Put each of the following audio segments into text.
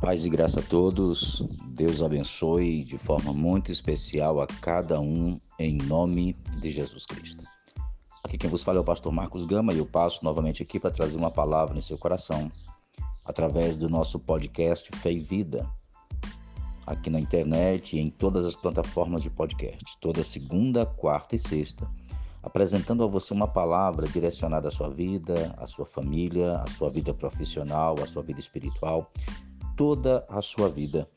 Paz e graça a todos. Deus abençoe de forma muito especial a cada um em nome de Jesus Cristo. Aqui quem vos fala é o pastor Marcos Gama e eu passo novamente aqui para trazer uma palavra em seu coração através do nosso podcast Fé e Vida, aqui na internet e em todas as plataformas de podcast, toda segunda, quarta e sexta, apresentando a você uma palavra direcionada à sua vida, à sua família, à sua vida profissional, à sua vida espiritual toda a sua vida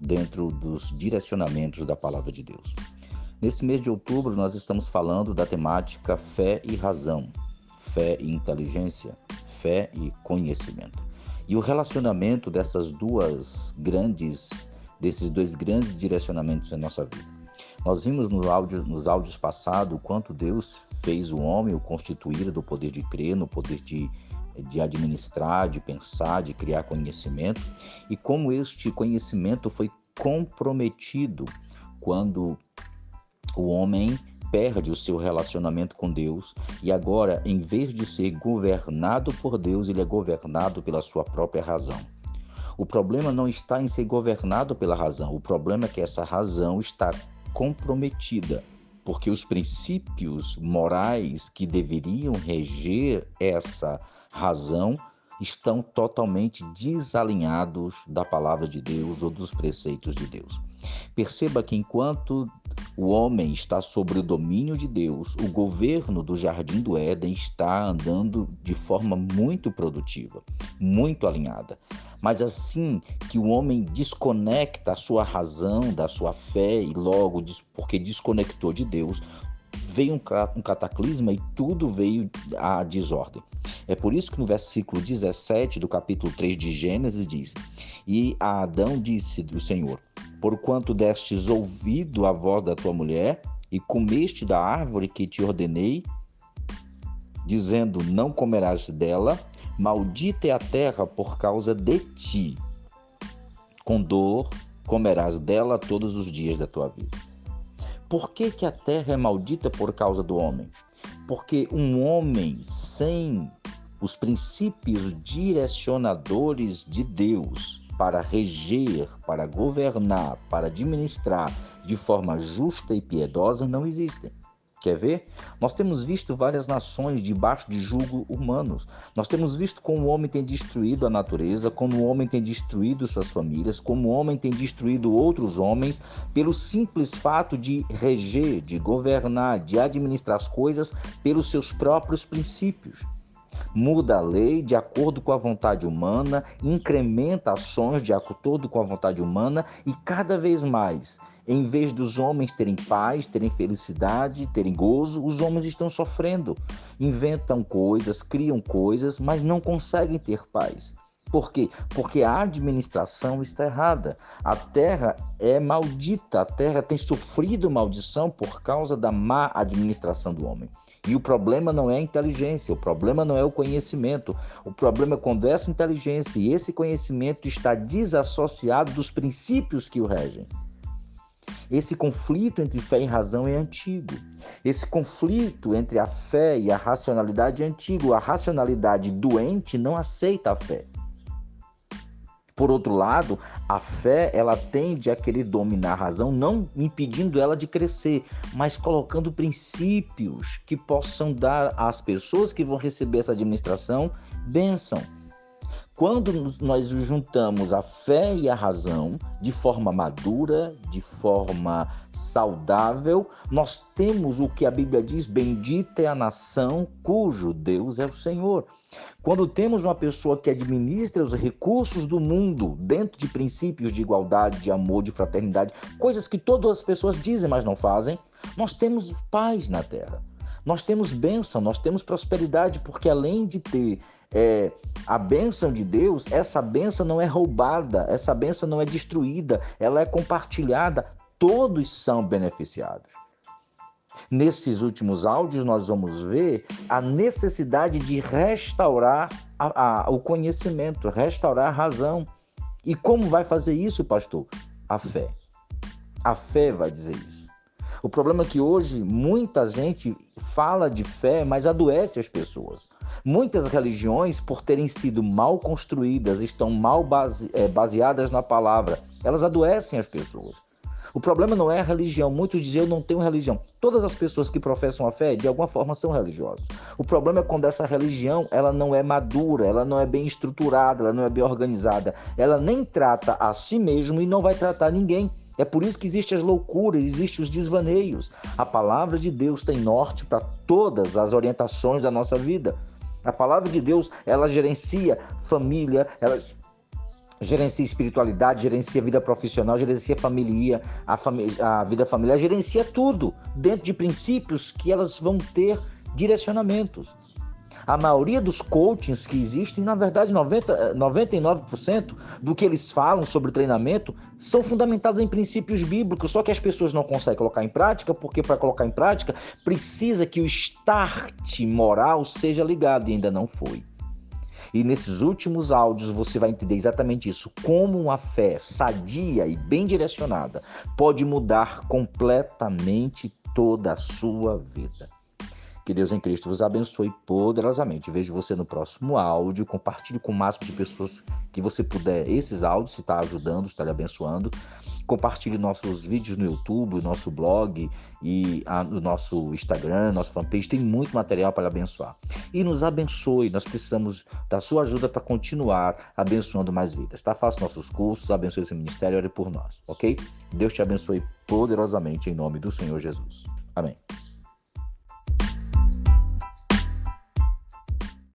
dentro dos direcionamentos da palavra de Deus. Nesse mês de outubro, nós estamos falando da temática fé e razão, fé e inteligência, fé e conhecimento. E o relacionamento dessas duas grandes, desses dois grandes direcionamentos na nossa vida. Nós vimos no áudio, nos áudios passados o quanto Deus fez o homem o constituir do poder de crer, no poder de de administrar, de pensar, de criar conhecimento, e como este conhecimento foi comprometido quando o homem perde o seu relacionamento com Deus e agora, em vez de ser governado por Deus, ele é governado pela sua própria razão. O problema não está em ser governado pela razão, o problema é que essa razão está comprometida, porque os princípios morais que deveriam reger essa razão estão totalmente desalinhados da palavra de Deus ou dos preceitos de Deus. Perceba que enquanto o homem está sob o domínio de Deus, o governo do jardim do Éden está andando de forma muito produtiva, muito alinhada. Mas assim que o homem desconecta a sua razão da sua fé e logo porque desconectou de Deus, veio um cataclisma e tudo veio à desordem. É por isso que no versículo 17 do capítulo 3 de Gênesis diz: E a Adão disse do Senhor: Porquanto destes ouvido a voz da tua mulher e comeste da árvore que te ordenei, dizendo: Não comerás dela, maldita é a terra por causa de ti. Com dor comerás dela todos os dias da tua vida. Por que, que a terra é maldita por causa do homem? Porque um homem sem os princípios direcionadores de Deus para reger, para governar, para administrar de forma justa e piedosa não existem. Quer ver? Nós temos visto várias nações debaixo de julgo humanos. Nós temos visto como o homem tem destruído a natureza, como o homem tem destruído suas famílias, como o homem tem destruído outros homens, pelo simples fato de reger, de governar, de administrar as coisas pelos seus próprios princípios muda a lei de acordo com a vontade humana, incrementa ações de acordo com a vontade humana e cada vez mais, em vez dos homens terem paz, terem felicidade, terem gozo, os homens estão sofrendo. Inventam coisas, criam coisas, mas não conseguem ter paz. Por quê? Porque a administração está errada. A terra é maldita, a terra tem sofrido maldição por causa da má administração do homem. E o problema não é a inteligência, o problema não é o conhecimento. O problema é quando essa inteligência e esse conhecimento está desassociado dos princípios que o regem. Esse conflito entre fé e razão é antigo. Esse conflito entre a fé e a racionalidade é antigo. A racionalidade doente não aceita a fé. Por outro lado, a fé ela tende a querer dominar a razão, não impedindo ela de crescer, mas colocando princípios que possam dar às pessoas que vão receber essa administração bênção. Quando nós juntamos a fé e a razão de forma madura, de forma saudável, nós temos o que a Bíblia diz: bendita é a nação cujo Deus é o Senhor. Quando temos uma pessoa que administra os recursos do mundo dentro de princípios de igualdade, de amor, de fraternidade, coisas que todas as pessoas dizem, mas não fazem, nós temos paz na terra. Nós temos bênção, nós temos prosperidade, porque além de ter é, a bênção de Deus, essa bênção não é roubada, essa bênção não é destruída, ela é compartilhada, todos são beneficiados. Nesses últimos áudios, nós vamos ver a necessidade de restaurar a, a, o conhecimento, restaurar a razão. E como vai fazer isso, pastor? A fé. A fé vai dizer isso. O problema é que hoje muita gente fala de fé, mas adoece as pessoas. Muitas religiões, por terem sido mal construídas, estão mal base, é, baseadas na palavra, elas adoecem as pessoas. O problema não é a religião. Muitos dizem eu não tenho religião. Todas as pessoas que professam a fé, de alguma forma, são religiosas. O problema é quando essa religião ela não é madura, ela não é bem estruturada, ela não é bem organizada. Ela nem trata a si mesmo e não vai tratar ninguém. É por isso que existem as loucuras, existem os desvaneios. A palavra de Deus tem norte para todas as orientações da nossa vida. A palavra de Deus, ela gerencia família, ela gerencia espiritualidade, gerencia vida profissional, gerencia família, a, família, a vida familiar, gerencia tudo dentro de princípios que elas vão ter direcionamentos. A maioria dos coachings que existem, na verdade, 90, 99% do que eles falam sobre treinamento são fundamentados em princípios bíblicos, só que as pessoas não conseguem colocar em prática, porque para colocar em prática precisa que o start moral seja ligado e ainda não foi. E nesses últimos áudios você vai entender exatamente isso, como uma fé sadia e bem direcionada pode mudar completamente toda a sua vida. Que Deus em Cristo vos abençoe poderosamente. Vejo você no próximo áudio. Compartilhe com o máximo de pessoas que você puder esses áudios, se está ajudando, está lhe abençoando. Compartilhe nossos vídeos no YouTube, nosso blog e a, no nosso Instagram, nosso fanpage. Tem muito material para abençoar. E nos abençoe. Nós precisamos da sua ajuda para continuar abençoando mais vidas. Tá? Faça nossos cursos, abençoe esse ministério, ore por nós, ok? Deus te abençoe poderosamente em nome do Senhor Jesus. Amém.